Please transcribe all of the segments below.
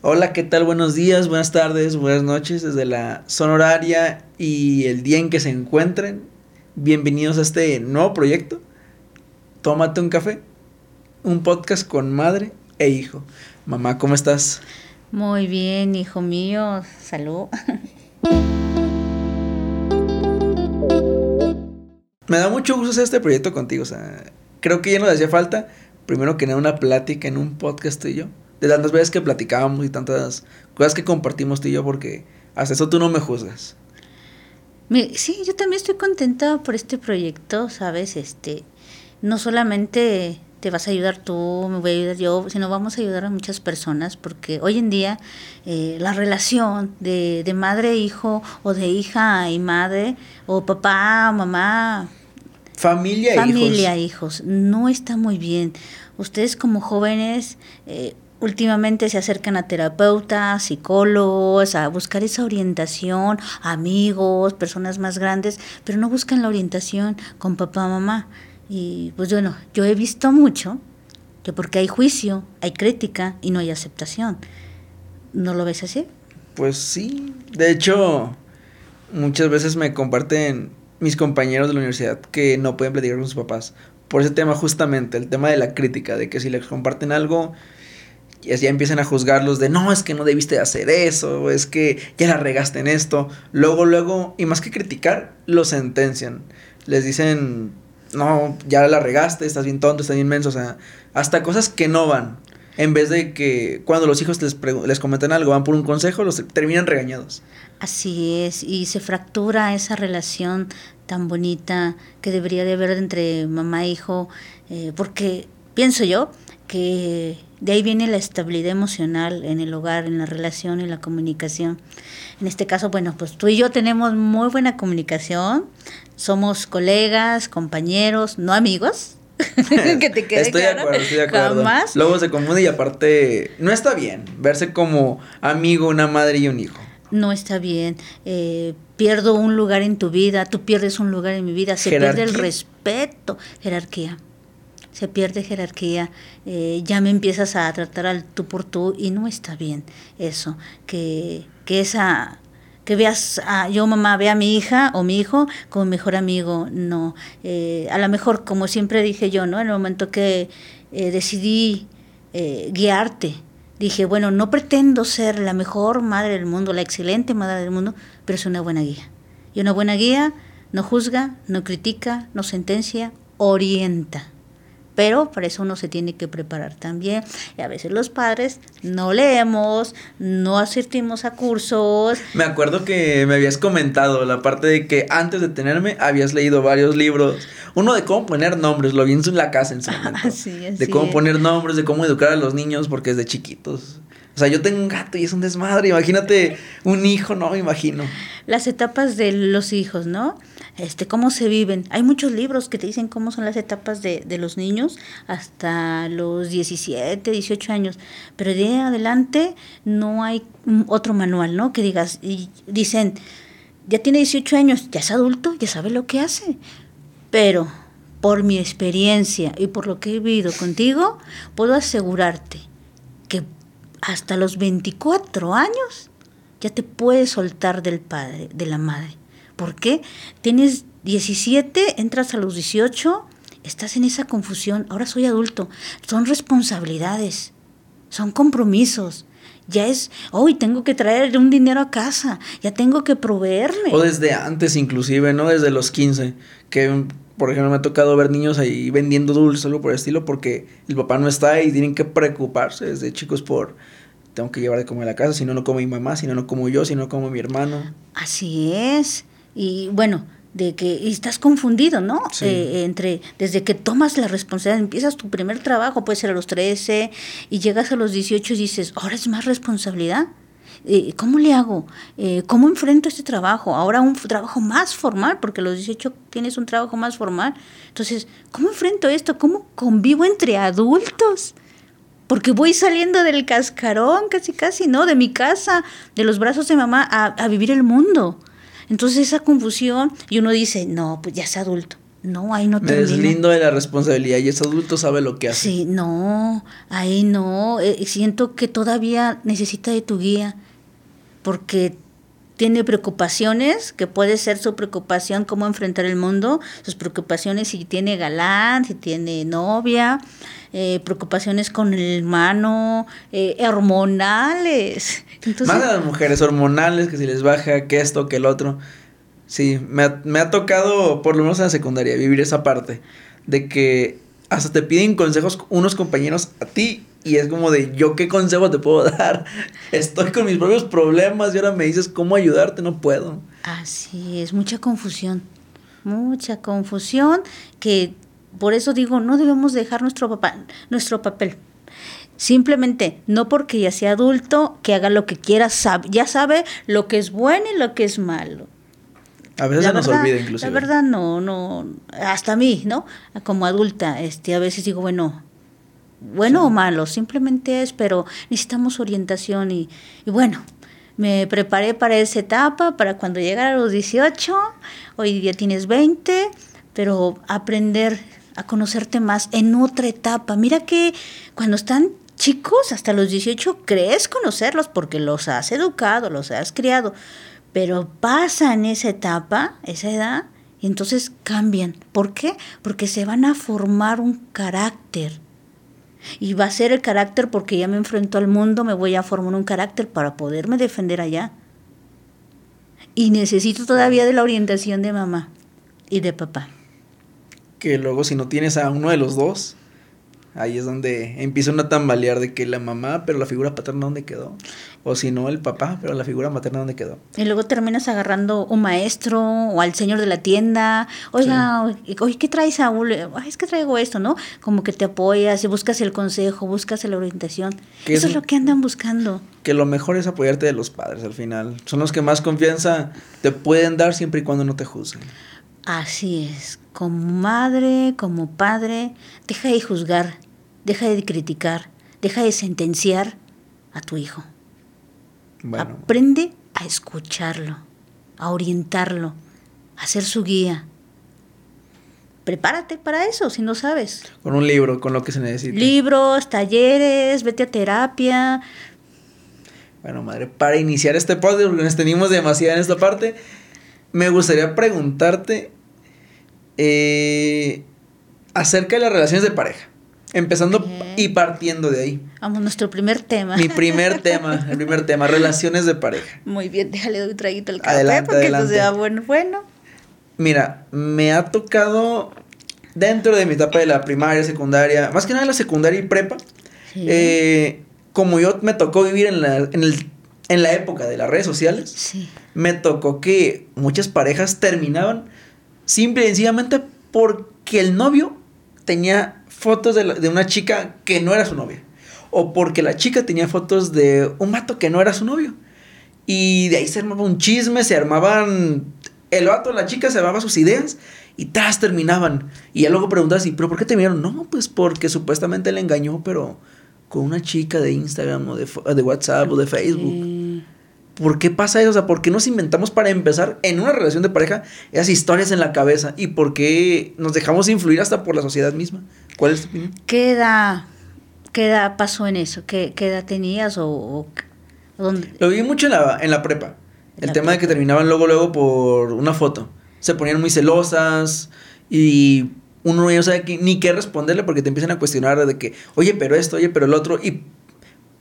Hola, ¿qué tal? Buenos días, buenas tardes, buenas noches desde la zona horaria y el día en que se encuentren. Bienvenidos a este nuevo proyecto. Tómate un café, un podcast con madre e hijo. Mamá, ¿cómo estás? Muy bien, hijo mío, salud. Me da mucho gusto hacer este proyecto contigo, o sea, creo que ya nos hacía falta, primero que nada, una plática en un podcast tú y yo de tantas veces que platicábamos y tantas cosas que compartimos tú y yo, porque hasta eso tú no me juzgas. Sí, yo también estoy contenta por este proyecto, ¿sabes? Este, no solamente te vas a ayudar tú, me voy a ayudar yo, sino vamos a ayudar a muchas personas, porque hoy en día eh, la relación de, de madre e hijo, o de hija y madre, o papá, mamá, familia, familia hijos. hijos, no está muy bien. Ustedes como jóvenes, eh, últimamente se acercan a terapeutas, psicólogos, a buscar esa orientación, amigos, personas más grandes, pero no buscan la orientación con papá, mamá. Y pues bueno, yo he visto mucho que porque hay juicio, hay crítica y no hay aceptación. ¿No lo ves así? Pues sí, de hecho, muchas veces me comparten mis compañeros de la universidad que no pueden platicar con sus papás por ese tema justamente, el tema de la crítica, de que si les comparten algo, ya empiezan a juzgarlos de no, es que no debiste hacer eso, es que ya la regaste en esto. Luego, luego, y más que criticar, lo sentencian. Les dicen, no, ya la regaste, estás bien tonto, estás bien inmenso, o sea, hasta cosas que no van. En vez de que cuando los hijos les, les comentan algo, van por un consejo, los terminan regañados. Así es, y se fractura esa relación tan bonita que debería de haber entre mamá e hijo, eh, porque pienso yo que de ahí viene la estabilidad emocional en el hogar, en la relación, en la comunicación. En este caso, bueno, pues tú y yo tenemos muy buena comunicación, somos colegas, compañeros, no amigos. que te quede estoy de acuerdo, estoy de acuerdo. Luego se confunde y aparte no está bien verse como amigo, una madre y un hijo. No está bien. Eh, pierdo un lugar en tu vida, tú pierdes un lugar en mi vida, se pierde el respeto, jerarquía se pierde jerarquía, eh, ya me empiezas a tratar al tú por tú y no está bien eso, que, que esa que veas, yo mamá ve a mi hija o mi hijo como mejor amigo, no. Eh, a lo mejor, como siempre dije yo, ¿no? En el momento que eh, decidí guiarte, dije, bueno, no pretendo ser la mejor madre del mundo, la excelente madre del mundo, pero es una buena guía. Y una buena guía no juzga, no critica, no sentencia, orienta pero para eso uno se tiene que preparar también. Y a veces los padres no leemos, no asistimos a cursos. Me acuerdo que me habías comentado la parte de que antes de tenerme habías leído varios libros. Uno de cómo poner nombres, lo vi en la casa en su momento. de cómo poner nombres, de cómo educar a los niños, porque es de chiquitos. O sea, yo tengo un gato y es un desmadre. Imagínate un hijo, no me imagino. Las etapas de los hijos, ¿no? este, cómo se viven. Hay muchos libros que te dicen cómo son las etapas de, de los niños hasta los 17, 18 años, pero de adelante no hay otro manual, ¿no? Que digas, y dicen, ya tiene 18 años, ya es adulto, ya sabe lo que hace, pero por mi experiencia y por lo que he vivido contigo, puedo asegurarte hasta los 24 años ya te puedes soltar del padre, de la madre. ¿Por qué? Tienes 17, entras a los 18, estás en esa confusión, ahora soy adulto. Son responsabilidades, son compromisos. Ya es, hoy tengo que traer un dinero a casa, ya tengo que proveerme. O desde antes inclusive, ¿no? Desde los 15, que por ejemplo me ha tocado ver niños ahí vendiendo dulces, algo por el estilo, porque el papá no está y tienen que preocuparse desde chicos por tengo que llevar de comer a la casa, si no, no como mi mamá, si no, no como yo, si no, como mi hermano. Así es. Y bueno, de que estás confundido, ¿no? Eh, entre, desde que tomas la responsabilidad, empiezas tu primer trabajo, puede ser a los 13, y llegas a los 18 y dices, ahora es más responsabilidad. Eh, ¿Cómo le hago? Eh, ¿Cómo enfrento este trabajo? Ahora un trabajo más formal, porque a los 18 tienes un trabajo más formal. Entonces, ¿cómo enfrento esto? ¿Cómo convivo entre adultos? Porque voy saliendo del cascarón, casi, casi, ¿no? De mi casa, de los brazos de mamá, a, a vivir el mundo. Entonces esa confusión y uno dice, no, pues ya es adulto. No, ahí no Me deslindo de la responsabilidad y ese adulto sabe lo que hace. Sí, no, ahí no. Eh, siento que todavía necesita de tu guía porque tiene preocupaciones, que puede ser su preocupación cómo enfrentar el mundo, sus preocupaciones si tiene galán, si tiene novia, eh, preocupaciones con el hermano, eh, hormonales. Entonces, Más a las mujeres hormonales, que si les baja, que esto, que el otro. Sí, me ha, me ha tocado, por lo menos en la secundaria, vivir esa parte de que hasta te piden consejos unos compañeros a ti y es como de, ¿yo qué consejo te puedo dar? Estoy con mis propios problemas y ahora me dices cómo ayudarte, no puedo. Así es, mucha confusión, mucha confusión que por eso digo, no debemos dejar nuestro, papá, nuestro papel. Simplemente, no porque ya sea adulto, que haga lo que quiera, sabe, ya sabe lo que es bueno y lo que es malo. A veces se nos olvida inclusive. La verdad no, no, hasta a mí, ¿no? Como adulta, este, a veces digo, bueno, bueno o malo, simplemente es, pero necesitamos orientación y, y, bueno, me preparé para esa etapa, para cuando llegara a los 18, hoy día tienes 20, pero aprender a conocerte más en otra etapa. Mira que cuando están chicos, hasta los 18, crees conocerlos porque los has educado, los has criado, pero pasan esa etapa, esa edad, y entonces cambian. ¿Por qué? Porque se van a formar un carácter y va a ser el carácter porque ya me enfrento al mundo, me voy a formar un carácter para poderme defender allá. Y necesito todavía de la orientación de mamá y de papá. Que luego si no tienes a uno de los dos, ahí es donde empieza una tambalear de que la mamá, pero la figura paterna dónde quedó. O si no, el papá, pero la figura materna dónde quedó. Y luego terminas agarrando un maestro o al señor de la tienda. Oiga, oye, ¿qué traes, Saúl? es que traigo esto, ¿no? Como que te apoyas y buscas el consejo, buscas la orientación. Eso es, lo que andan buscando. Que lo mejor es apoyarte de los padres al final. Son los que más confianza te pueden dar siempre y cuando no te juzguen. Así es. Como madre, como padre, deja de juzgar, deja de criticar, deja de sentenciar a tu hijo. Aprende a escucharlo, a orientarlo, a ser su guía. Prepárate para eso si no sabes. Con un libro, con lo que se necesita. Libros, talleres, vete a terapia. Bueno, madre, para iniciar este podcast, porque nos tenemos demasiado en esta parte, me gustaría preguntarte eh, acerca de las relaciones de pareja. Empezando y partiendo de ahí. Vamos, nuestro primer tema. Mi primer tema, el primer tema, relaciones de pareja. Muy bien, déjale un traguito al café adelante, porque adelante. sea bueno, bueno. Mira, me ha tocado dentro de mi etapa de la primaria, secundaria, más que nada la secundaria y prepa, eh, como yo me tocó vivir en la, en, el, en la época de las redes sociales, me tocó que muchas parejas terminaban simple y sencillamente porque el novio tenía fotos de, una chica que no era su novia. O porque la chica tenía fotos de un vato que no era su novio. Y de ahí se armaba un chisme, se armaban. El vato, la chica se armaba sus ideas y tras terminaban. Y ya luego preguntas, ¿y pero por qué terminaron? No, pues porque supuestamente le engañó, pero con una chica de Instagram o de, de WhatsApp o de Facebook. ¿Por qué pasa eso? O sea, ¿por qué nos inventamos para empezar en una relación de pareja esas historias en la cabeza? ¿Y por qué nos dejamos influir hasta por la sociedad misma? ¿Cuál es tu opinión? ¿Qué edad, qué edad pasó en eso? ¿Qué, qué edad tenías o, dónde? Lo vi mucho en la, en la prepa. el tema de que terminaban luego, luego por una foto. Se ponían muy celosas y uno no sabe ni qué responderle porque te empiezan a cuestionar de que, oye, pero esto, oye, pero el otro. Y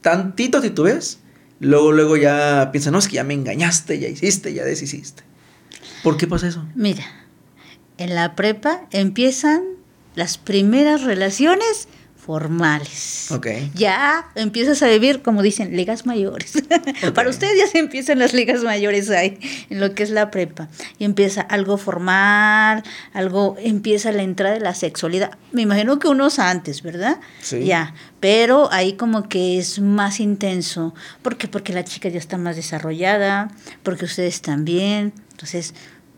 tantito si tú ves, luego, luego ya piensan, no, es que ya me engañaste, ya hiciste, ya deshiciste. ¿Por qué pasa eso? Mira, en la prepa empiezan las primeras relaciones formales. Okay. Ya empiezas a vivir, como dicen, ligas mayores. Para ustedes ya se empiezan las ligas mayores ahí, en lo que es la prepa. Y empieza algo formal, algo, empieza la entrada de la sexualidad. Me imagino que unos antes, ¿verdad? Sí. Ya, pero ahí como que es más intenso. ¿Por qué? Porque la chica ya está más desarrollada, porque ustedes también. Entonces,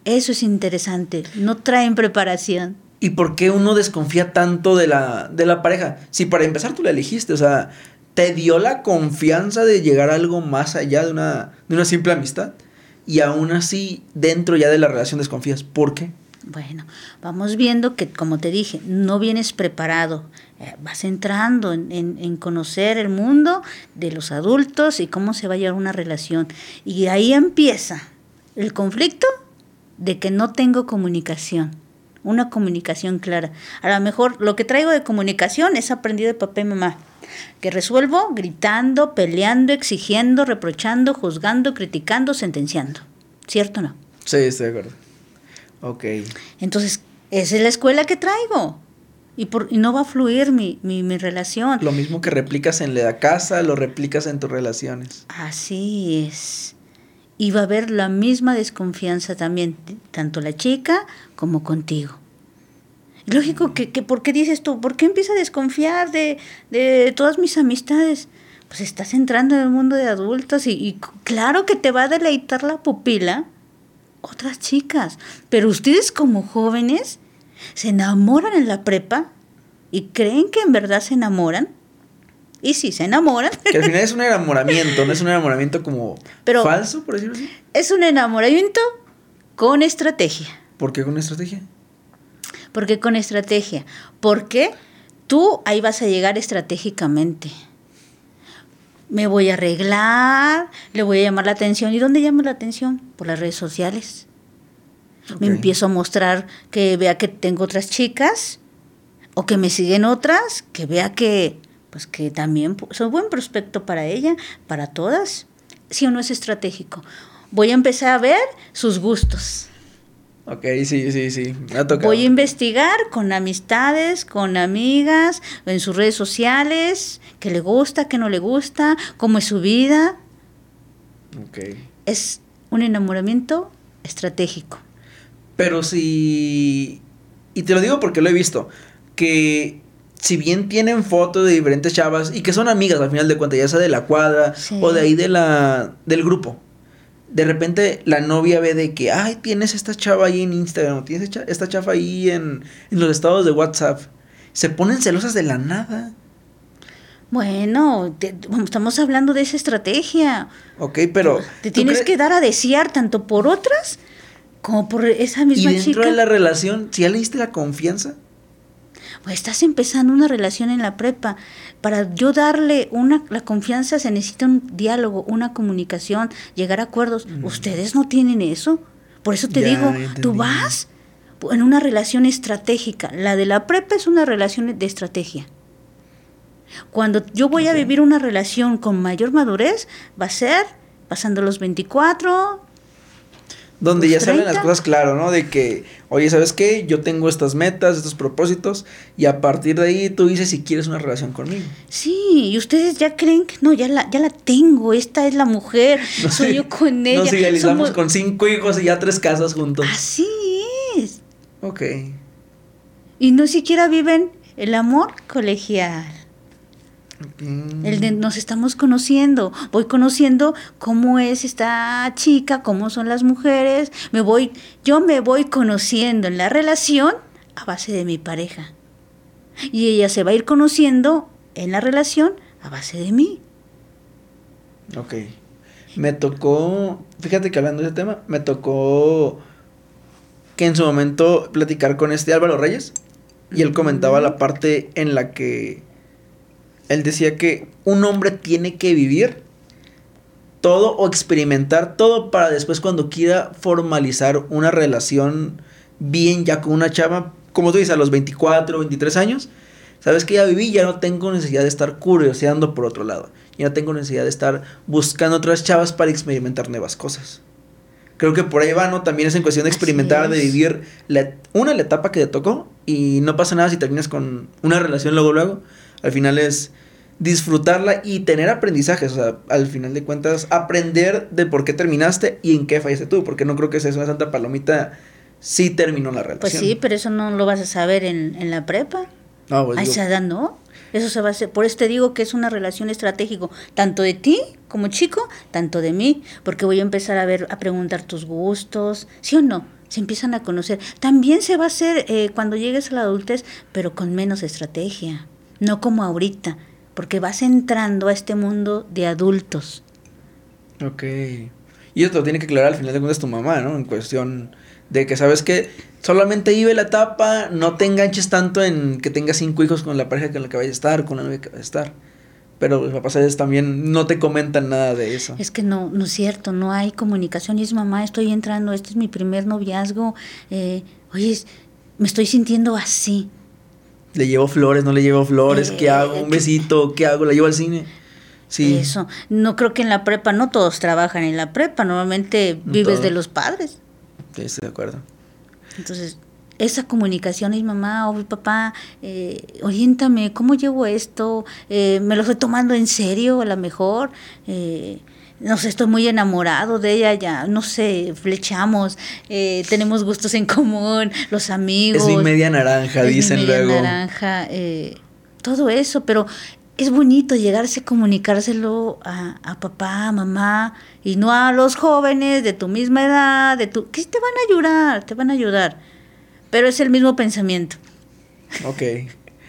eso es interesante. No traen preparación. ¿Y por qué uno desconfía tanto de la, de la pareja? Si para empezar tú la elegiste, o sea, te dio la confianza de llegar a algo más allá de una, de una simple amistad. Y aún así, dentro ya de la relación desconfías. ¿Por qué? Bueno, vamos viendo que, como te dije, no vienes preparado, eh, vas entrando en, en, conocer el mundo de los adultos y cómo se va a llevar una relación. Y ahí empieza el conflicto de que no tengo comunicación, una comunicación clara. A lo mejor lo que traigo de comunicación es aprendido de papá y mamá, que resuelvo gritando, peleando, exigiendo, reprochando, juzgando, criticando, sentenciando. ¿Cierto o no? Sí, estoy de acuerdo. Ok. Entonces, esa es la escuela que traigo. Y, por, y no va a fluir mi, mi, mi relación. Lo mismo que replicas en la casa, lo replicas en tus relaciones. Así es. Y va a haber la misma desconfianza también, tanto la chica como contigo. Lógico que, que ¿por qué dices tú? ¿Por qué empieza a desconfiar de, de todas mis amistades? Pues estás entrando en el mundo de adultos y, y claro que te va a deleitar la pupila otras chicas. Pero ustedes como jóvenes se enamoran en la prepa y creen que en verdad se enamoran. Y sí, se enamoran. Que al final es un enamoramiento, no es un enamoramiento como falso, por decirlo así. Es un enamoramiento con estrategia. ¿Por qué con estrategia? Porque con estrategia. Porque tú ahí vas a llegar estratégicamente me voy a arreglar, le voy a llamar la atención. ¿Y dónde llamo la atención? Por las redes sociales. Me empiezo a mostrar que vea que tengo otras chicas o que me siguen otras, que vea que pues que también soy buen prospecto para ella, para todas. Si o no es estratégico. Voy a empezar a ver sus gustos. Ok, sí, sí, sí. Voy a investigar con amistades, con amigas, en sus redes sociales, qué le gusta, qué no le gusta, cómo es su vida. Ok. Es un enamoramiento estratégico. Pero si... Y te lo digo porque lo he visto. Que si bien tienen fotos de diferentes chavas y que son amigas al final de cuentas, ya sea de la cuadra o de ahí de la, del grupo de repente la novia ve de que, ay, tienes esta chava ahí en Instagram, tienes esta chava ahí en, los estados de WhatsApp. Se ponen celosas de la nada. Bueno, estamos hablando de esa estrategia. Ok, pero... Te tienes que dar a desear tanto por otras como por esa misma chica. Y dentro de la relación, si ya le diste la confianza, pues estás empezando una relación en la prepa. Para yo darle una, la confianza se necesita un diálogo, una comunicación, llegar a acuerdos. Ustedes no tienen eso. Por eso te digo, tú vas en una relación estratégica. La de la prepa es una relación de estrategia. Cuando yo voy a vivir una relación con mayor madurez, va a ser pasando los 24, donde ya salen las cosas claro, ¿no? De que, oye, ¿sabes qué? Yo tengo estas metas, estos propósitos, y a partir de ahí tú dices si quieres una relación conmigo. Sí, y ustedes ya creen que no, ya la, ya la tengo, esta es la mujer, soy yo con ella. Nos idealizamos con cinco hijos y ya tres casas juntos. Así es. Ok. Y no siquiera viven el amor colegial. El de nos estamos conociendo, voy conociendo cómo es esta chica, cómo son las mujeres, me voy, yo me voy conociendo en la relación a base de mi pareja. Y ella se va a ir conociendo en la relación a base de mí. Ok. Me tocó, fíjate que hablando de ese tema, me tocó que en su momento platicar con este Álvaro Reyes y él comentaba la parte en la que él decía que un hombre tiene que vivir todo o experimentar todo para después cuando quiera formalizar una relación bien ya con una chava, como tú dices, a los 24, 23 años, sabes que ya viví, ya no tengo necesidad de estar curioseando por otro lado, ya no tengo necesidad de estar buscando otras chavas para experimentar nuevas cosas. Creo que por ahí va, ¿no? También es en cuestión de experimentar, de vivir la, una, la etapa que te tocó y no pasa nada si terminas con una relación luego, luego. Al final es disfrutarla y tener aprendizajes. O sea, al final de cuentas, aprender de por qué terminaste y en qué fallaste tú. Porque no creo que sea una santa palomita si terminó la relación. Pues sí, pero eso no lo vas a saber en, en la prepa. No, pues A esa edad no. Eso se va a hacer. Por eso te digo que es una relación estratégica, tanto de ti como chico, tanto de mí, porque voy a empezar a ver, a preguntar tus gustos, ¿sí o no? Se empiezan a conocer. También se va a hacer eh, cuando llegues a la adultez, pero con menos estrategia, no como ahorita porque vas entrando a este mundo de adultos. Ok. Y eso te lo tiene que aclarar al final de cuentas tu mamá, ¿no? En cuestión de que sabes que solamente vive la etapa, no te enganches tanto en que tengas cinco hijos con la pareja con la que vayas a estar, con la novia que vayas a estar. Pero los papás a veces también no te comentan nada de eso. Es que no, no es cierto, no hay comunicación. Y es mamá, estoy entrando, este es mi primer noviazgo. Eh, oye, me estoy sintiendo así. Le llevo flores, no le llevo flores, ¿qué hago? Un besito, ¿qué hago? ¿La llevo al cine? Sí. Eso. No creo que en la prepa, no todos trabajan en la prepa, normalmente vives de los padres. Sí, estoy de acuerdo. Entonces, esa comunicación es mamá o papá, eh, oriéntame, ¿cómo llevo esto? Eh, ¿Me lo estoy tomando en serio a lo mejor? Eh, no sé, estoy muy enamorado de ella, ya, no sé, flechamos, eh, tenemos gustos en común, los amigos. Es mi media naranja, es dicen mi media naranja, eh, todo eso, pero es bonito llegarse a comunicárselo a, a, papá, a mamá, y no a los jóvenes de tu misma edad, de tu, que te van a ayudar, te van a ayudar, pero es el mismo pensamiento. Ok.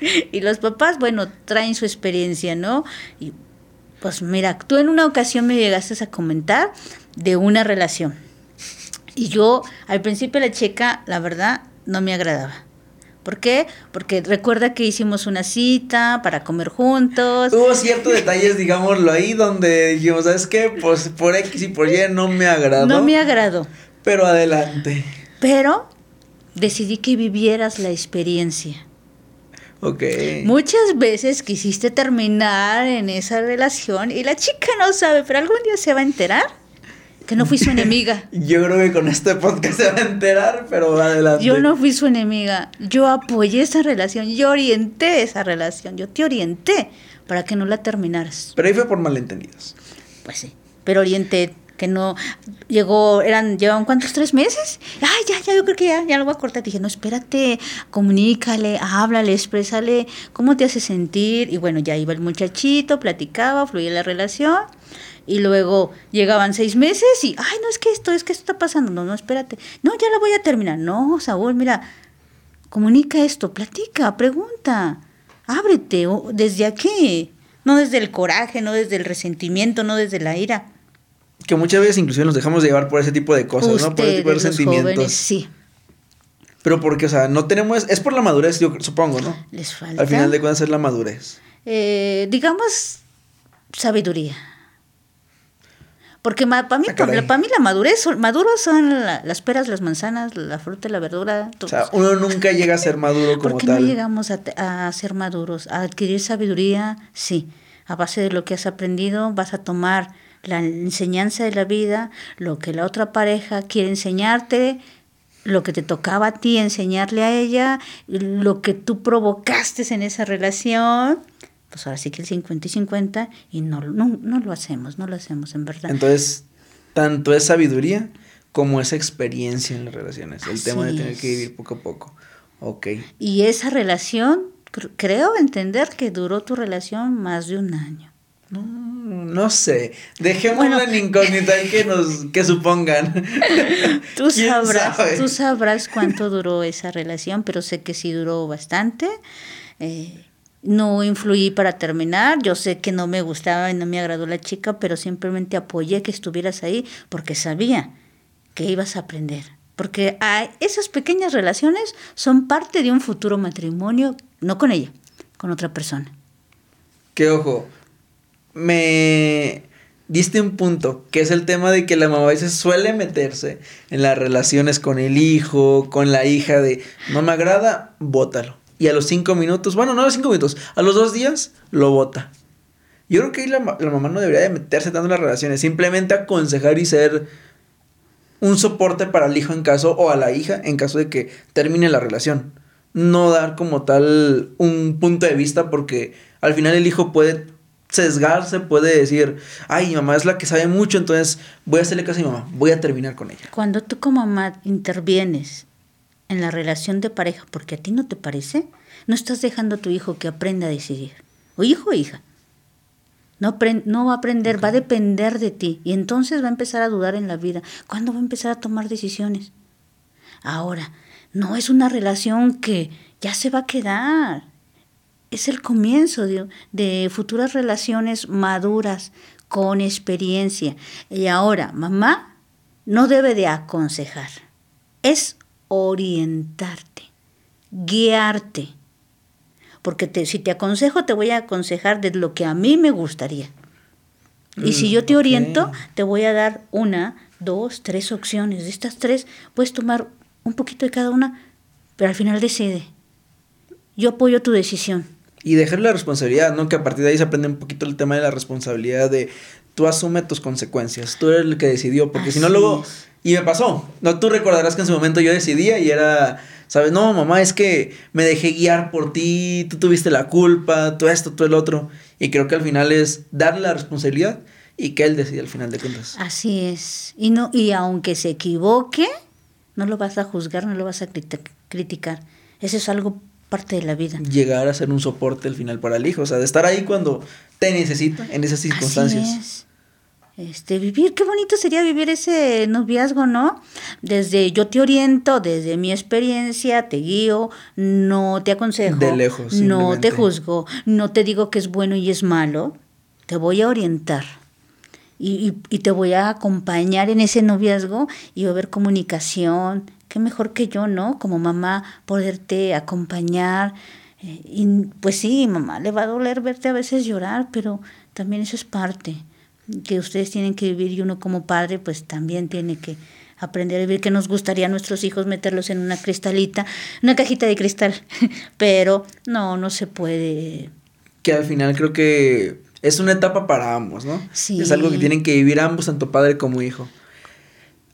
y los papás, bueno, traen su experiencia, ¿no? Y pues mira, tú en una ocasión me llegaste a comentar de una relación. Y yo al principio la chica, la verdad, no me agradaba. ¿Por qué? Porque recuerda que hicimos una cita para comer juntos. Hubo ciertos detalles, digámoslo ahí, donde dijimos, ¿sabes qué? Pues por X y por Y no me agradó. No me agradó. Pero adelante. Pero decidí que vivieras la experiencia. Ok. Muchas veces quisiste terminar en esa relación y la chica no sabe, pero algún día se va a enterar que no fui su enemiga. Yo creo que con este podcast se va a enterar, pero adelante. Yo no fui su enemiga. Yo apoyé esa relación, yo orienté esa relación, yo te orienté para que no la terminaras. Pero ahí fue por malentendidos. Pues sí, pero orienté que no llegó, eran, llevaban cuántos, tres meses. Ay, ya, ya, yo creo que ya, ya lo voy a cortar. Dije, no, espérate, comunícale, háblale, exprésale, cómo te hace sentir. Y bueno, ya iba el muchachito, platicaba, fluía la relación. Y luego llegaban seis meses y, ay, no, es que esto, es que esto está pasando. No, no, espérate. No, ya la voy a terminar. No, Saúl, mira, comunica esto, platica, pregunta, ábrete, desde aquí. No desde el coraje, no desde el resentimiento, no desde la ira que muchas veces inclusive nos dejamos llevar por ese tipo de cosas, ¿no? Por ese tipo de sentimientos. sí. Pero porque, o sea, no tenemos, es por la madurez, yo supongo, ¿no? Les falta. Al final de cuentas es la madurez. Eh, digamos, sabiduría. Porque para mí, ah, para mí la madurez, maduros son las peras, las manzanas, la fruta, la verdura. O sea, uno nunca llega a ser maduro como ¿Por qué no llegamos a, a ser maduros? A adquirir sabiduría, sí. A base de lo que has aprendido, vas a tomar la enseñanza de la vida, lo que la otra pareja quiere enseñarte, lo que te tocaba a ti enseñarle a ella, lo que tú provocaste en esa relación, pues ahora sí que el 50 y 50 y no, no, no lo hacemos, no lo hacemos en verdad. Entonces, tanto es sabiduría como es experiencia en las relaciones, el tema de tener que vivir poco a poco. Ok. Y esa relación, creo entender que duró tu relación más de un año. No, no sé. Dejémoslo en incógnita y que nos que supongan. Tú sabrás, tú sabrás cuánto duró esa relación, pero sé que sí duró bastante. Eh, no influí para terminar. Yo sé que no me gustaba y no me agradó la chica, pero simplemente apoyé que estuvieras ahí porque sabía que ibas a aprender. Porque esas pequeñas relaciones son parte de un futuro matrimonio, no con ella, con otra persona. Que ojo, me diste un punto, que es el tema de que la mamá a suele meterse en las relaciones con el hijo, con la hija de no me agrada, bótalo. Y a los cinco minutos, bueno, no a los cinco minutos, a los dos días lo bota. Yo creo que ahí la, la mamá no debería de meterse tanto en las relaciones, simplemente aconsejar y ser un soporte para el hijo en caso, o a la hija en caso de que termine la relación. No dar como tal un punto de vista porque al final el hijo puede sesgarse, puede decir, ay, mi mamá es la que sabe mucho, entonces voy a hacerle caso a mi mamá, voy a terminar con ella. Cuando tú como mamá intervienes en la relación de pareja porque a ti no te parece, no estás dejando a tu hijo que aprenda a decidir. O hijo o hija. No, no va a aprender, va a depender de ti. Y entonces va a empezar a dudar en la vida. ¿Cuándo va a empezar a tomar decisiones? Ahora, no es una relación que ya se va a quedar es el comienzo de, futuras relaciones maduras, con experiencia. Y ahora, mamá, no debe de aconsejar, es orientarte, guiarte. Porque te, si te aconsejo, te voy a aconsejar de lo que a mí me gustaría. Y si yo te Mm, oriento, te voy a dar una, dos, tres opciones. De estas tres, puedes tomar un poquito de cada una, pero al final decide. Yo apoyo tu decisión. Y dejar la responsabilidad, ¿no? Que a partir de ahí se aprende un poquito el tema de la responsabilidad de tú asume tus consecuencias, tú eres el que decidió, porque si no luego... Y me pasó, no, tú recordarás que en su momento yo decidía y era, ¿sabes? No, mamá, es que me dejé guiar por ti, tú tuviste la culpa, tú esto, tú el otro. Y creo que al final es darle la responsabilidad y que él decida al final de cuentas. Así es. Y, no, y aunque se equivoque, no lo vas a juzgar, no lo vas a criti- criticar. Eso es algo parte de la vida. Llegar a ser un soporte al final para el hijo, o sea, de estar ahí cuando te necesita en esas circunstancias. Así es. Este, vivir, qué bonito sería vivir ese noviazgo, ¿no? Desde yo te oriento, desde mi experiencia, te guío, no te aconsejo, De lejos, no te juzgo, no te digo que es bueno y es malo, te voy a orientar. Y, y- y te voy a acompañar en ese noviazgo y va a haber comunicación. Qué mejor que yo, ¿no? Como mamá, poderte acompañar. Eh, y pues sí, mamá, le va a doler verte a veces llorar, pero también eso es parte que ustedes tienen que vivir y uno como padre pues también tiene que aprender a vivir que nos gustaría a nuestros hijos meterlos en una cristalita, una cajita de cristal, pero no, no se puede. que al final creo que es una etapa para ambos, ¿no? Sí. Es algo que tienen que vivir ambos, tanto padre como hijo.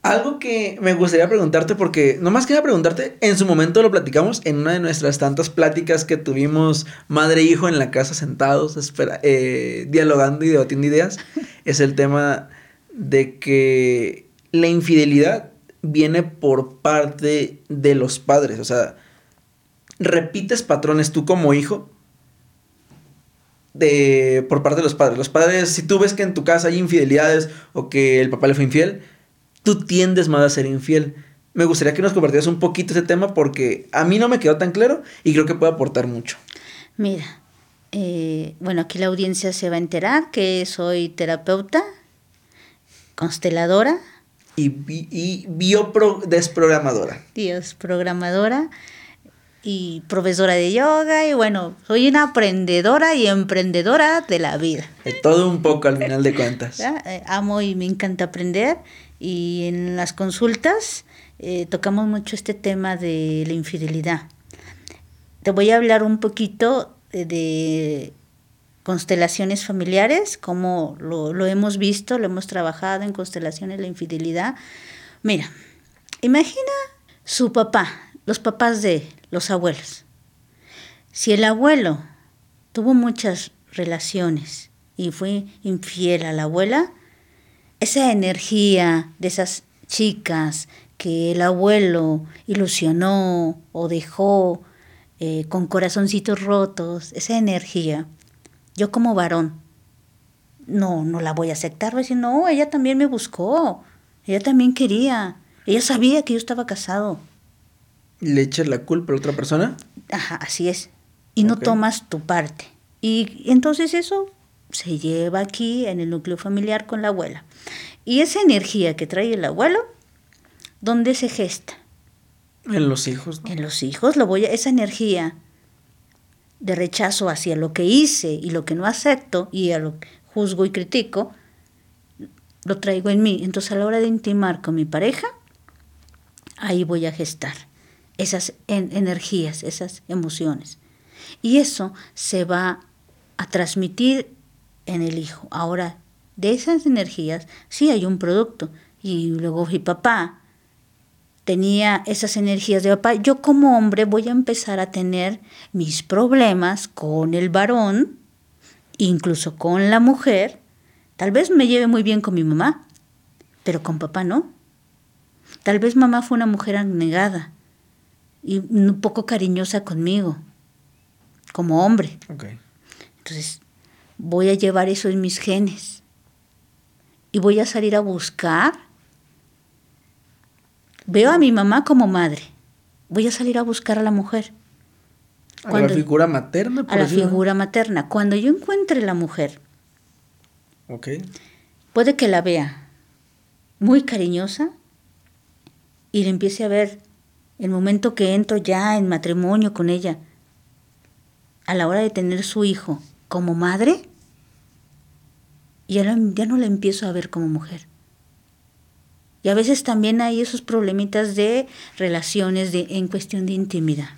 Algo que me gustaría preguntarte, porque no más quería preguntarte, en su momento lo platicamos en una de nuestras tantas pláticas que tuvimos madre e hijo en la casa sentados, espera, eh, dialogando y debatiendo ideas, es el tema de que la infidelidad viene por parte de los padres, o sea, repites patrones tú como hijo de por parte de los padres. Los padres, si tú ves que en tu casa hay infidelidades o que el papá le fue infiel, tú tiendes más a ser infiel. Me gustaría que nos compartieras un poquito ese tema porque a mí no me quedó tan claro y creo que puede aportar mucho. Mira, eh, bueno, aquí la audiencia se va a enterar que soy terapeuta, consteladora, Y, bi- y biodesprogramadora. Dios, programadora y profesora de yoga y bueno, soy una aprendedora y emprendedora de la vida. Todo un poco al final de cuentas. Eh, amo y me encanta aprender y en las consultas eh, tocamos mucho este tema de la infidelidad. Te voy a hablar un poquito de, de constelaciones familiares, como lo, lo hemos visto, lo hemos trabajado en constelaciones, la infidelidad. Mira, imagina su papá, los papás de los abuelos. Si el abuelo tuvo muchas relaciones y fue infiel a la abuela, esa energía de esas chicas que el abuelo ilusionó o dejó eh, con corazoncitos rotos, esa energía, yo como varón, no, no la voy a aceptar, voy a decir, no, ella también me buscó, ella también quería, ella sabía que yo estaba casado, ¿Le echas la culpa a la otra persona? Ajá, así es. Y no tomas tu parte. Y entonces eso se lleva aquí en el núcleo familiar con la abuela. Y esa energía que trae el abuelo, ¿dónde se gesta? En los hijos. ¿no? En los hijos, lo voy a, esa energía de rechazo hacia lo que hice y lo que no acepto y a lo que juzgo y critico, lo traigo en mí. Entonces a la hora de intimar con mi pareja, ahí voy a gestar esas en- energías, esas emociones. Y eso se va a transmitir en el hijo. Ahora, de esas energías sí hay un producto. Y luego mi papá tenía esas energías de papá, yo como hombre voy a empezar a tener mis problemas con el varón, incluso con la mujer. Tal vez me lleve muy bien con mi mamá, pero con papá no. Tal vez mamá fue una mujer abnegada y un poco cariñosa conmigo, como hombre. Entonces, voy a llevar eso en mis genes y voy a salir a buscar. Veo a mi mamá como madre. Voy a salir a buscar a la mujer, A la figura materna, por a la figura materna. Cuando yo encuentre la mujer, puede que la vea muy cariñosa, y le empiece a ver el momento que entro ya en matrimonio con ella, a la hora de tener su hijo como madre, ya, ya no la empiezo a ver como mujer. Y a veces también hay esos problemitas de relaciones de, en cuestión de intimidad.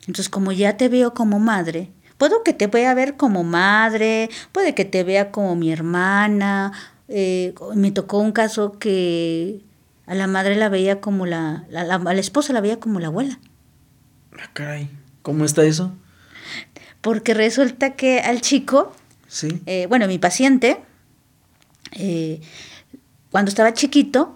Entonces, como ya te veo como madre, puedo que te vea ver como madre, puede que te vea como mi hermana. Eh, me tocó un caso que a la madre la veía como la, la, a la esposa la veía como la abuela. Ah, caray. ¿Cómo está eso? Porque resulta que al chico, sí. Eh, bueno, mi paciente, eh, cuando estaba chiquito,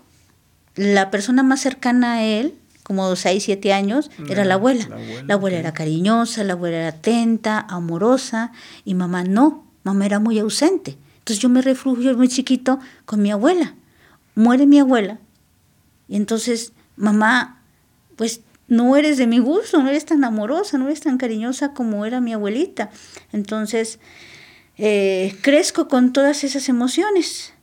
la persona más cercana a él, como 6, 7 años, era la abuela. La abuela, era cariñosa, la abuela era atenta, amorosa, y mamá no, mamá era muy ausente. Entonces yo me refugio muy chiquito con mi abuela. Muere mi abuela, y entonces, mamá, pues no eres de mi gusto, no eres tan amorosa, no eres tan cariñosa como era mi abuelita. Entonces, eh, crezco con todas esas emociones.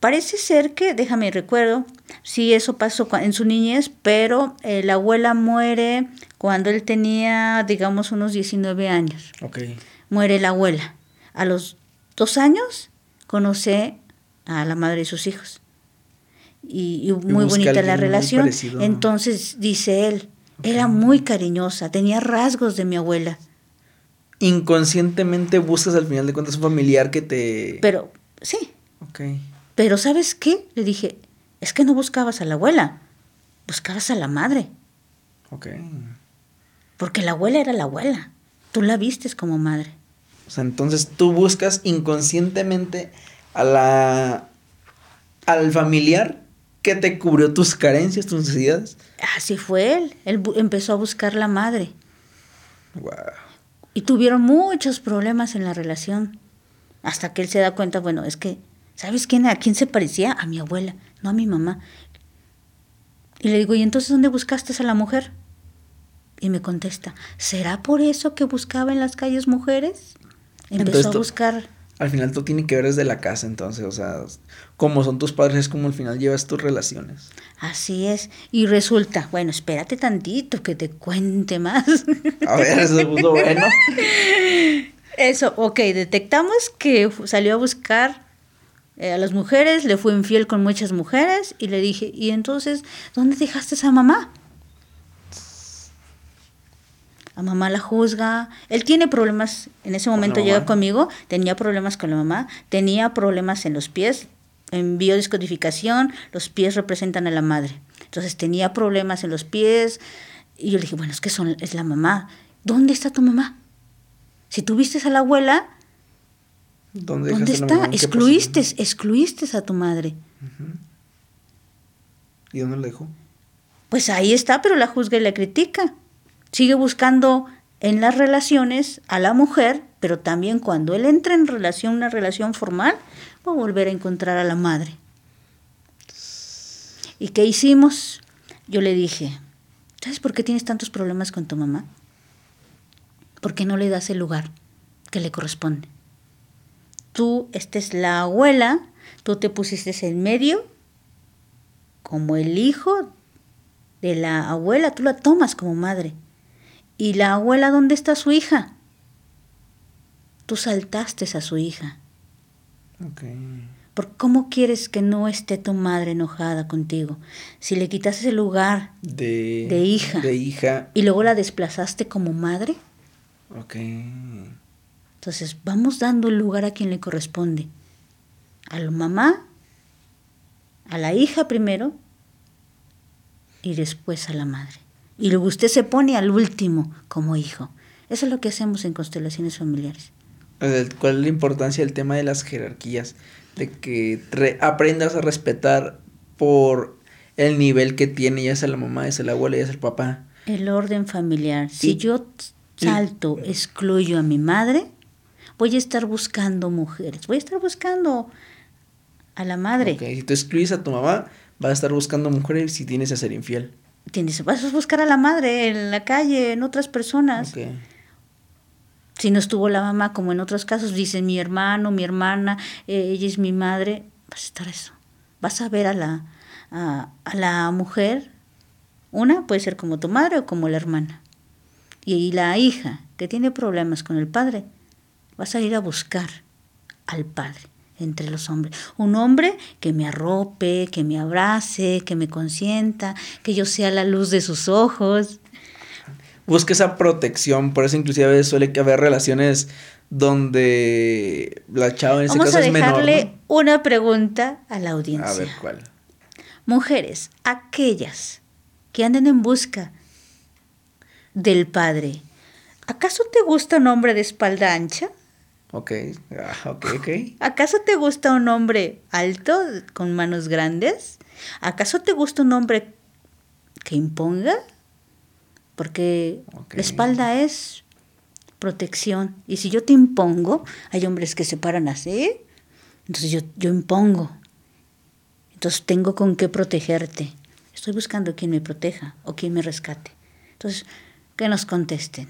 Parece ser que, déjame recuerdo, sí, eso pasó en su niñez, pero eh, la abuela muere cuando él tenía, digamos, unos 19 años. Okay. Muere la abuela. A los dos años conoce a la madre de sus hijos y, muy bonita la relación. Entonces, dice él, era muy cariñosa, tenía rasgos de mi abuela. Inconscientemente buscas al final de cuentas un familiar que te... Pero, sí. Ok. Pero ¿sabes qué? Le dije, es que no buscabas a la abuela, buscabas a la madre. Ok. Porque la abuela era la abuela, tú la vistes como madre. O sea, entonces tú buscas inconscientemente a la al familiar que te cubrió tus carencias, tus necesidades. Así fue él. Él empezó a buscar la madre. Y tuvieron muchos problemas en la relación. Hasta que él se da cuenta, bueno, es que, ¿sabes quién, a quién se parecía? A mi abuela, no a mi mamá. Y le digo, ¿y entonces dónde buscaste a la mujer? Y me contesta, ¿será por eso que buscaba en las calles mujeres? Empezó a buscar al final todo tiene que ver desde la casa, entonces, o sea, como son tus padres es como al final llevas tus relaciones. Así es. Y resulta, bueno, espérate tantito que te cuente más. A ver, eso puso bueno. Eso, ok, detectamos que salió a buscar eh, a las mujeres, le fue infiel con muchas mujeres y le dije, ¿y entonces dónde dejaste a esa mamá? La mamá la juzga. Él tiene problemas, en ese momento llega conmigo, tenía problemas con la mamá, tenía problemas en los pies, en biodescodificación, los pies representan a la madre. Entonces tenía problemas en los pies y yo le dije, bueno, es que son, es la mamá. ¿Dónde está tu mamá? Si tuviste a la abuela, ¿dónde, está? Excluiste, excluiste a tu madre. ¿Y dónde la dejó? Pues ahí está, pero la juzga y la critica. Sigue buscando en las relaciones a la mujer, pero también cuando él entra en relación, una relación formal, va a volver a encontrar a la madre. ¿Y qué hicimos? Yo le dije, ¿sabes por qué tienes tantos problemas con tu mamá? Porque no le das el lugar que le corresponde. Tú, esta es la abuela, tú te pusiste en medio como el hijo de la abuela, tú la tomas como madre. ¿Y la abuela dónde está su hija? Tú saltaste a su hija. Okay. ¿Por cómo quieres que no esté tu madre enojada contigo? Si le quitaste el lugar de, de hija, de hija y luego la desplazaste como madre. Ok. Entonces vamos dando el lugar a quien le corresponde. A la mamá, a la hija primero y después a la madre y luego usted se pone al último como hijo. Eso es lo que hacemos en constelaciones familiares. ¿Cuál es la importancia del tema de las jerarquías? De que aprendas a respetar por el nivel que tiene, ya sea la mamá, ya sea la abuela, ya sea el papá. El orden familiar. Si yo salto, excluyo a mi madre, voy a estar buscando mujeres, voy a estar buscando a la madre. Si tú excluyes a tu mamá, vas a estar buscando mujeres si tienes a ser infiel tienes, vas a buscar a la madre en la calle, en otras personas. Si no estuvo la mamá, como en otros casos, dicen mi hermano, mi hermana, eh, ella es mi madre, vas a estar eso. vas a ver a la, a, a la mujer, una puede ser como tu madre o como la hermana. Y la hija que tiene problemas con el padre, vas a ir a buscar al padre entre los hombres. Un hombre que me arrope, que me abrace, que me consienta, que yo sea la luz de sus ojos. Busca esa protección, por eso inclusive a veces suele haber relaciones donde la chava en ese Vamos caso a es menor. dejarle ¿no? una pregunta a la audiencia. A ver cuál. Mujeres, aquellas que anden en busca del padre, ¿acaso te gusta un hombre de espalda ancha? Ok, ah, ok, ok. ¿Acaso te gusta un hombre alto, con manos grandes? ¿Acaso te gusta un hombre que imponga? Porque la espalda es protección. Y si yo te impongo, hay hombres que se paran así, entonces yo, yo impongo. Entonces tengo con qué protegerte. Estoy buscando quien me proteja o quien me rescate. Entonces, que nos contesten.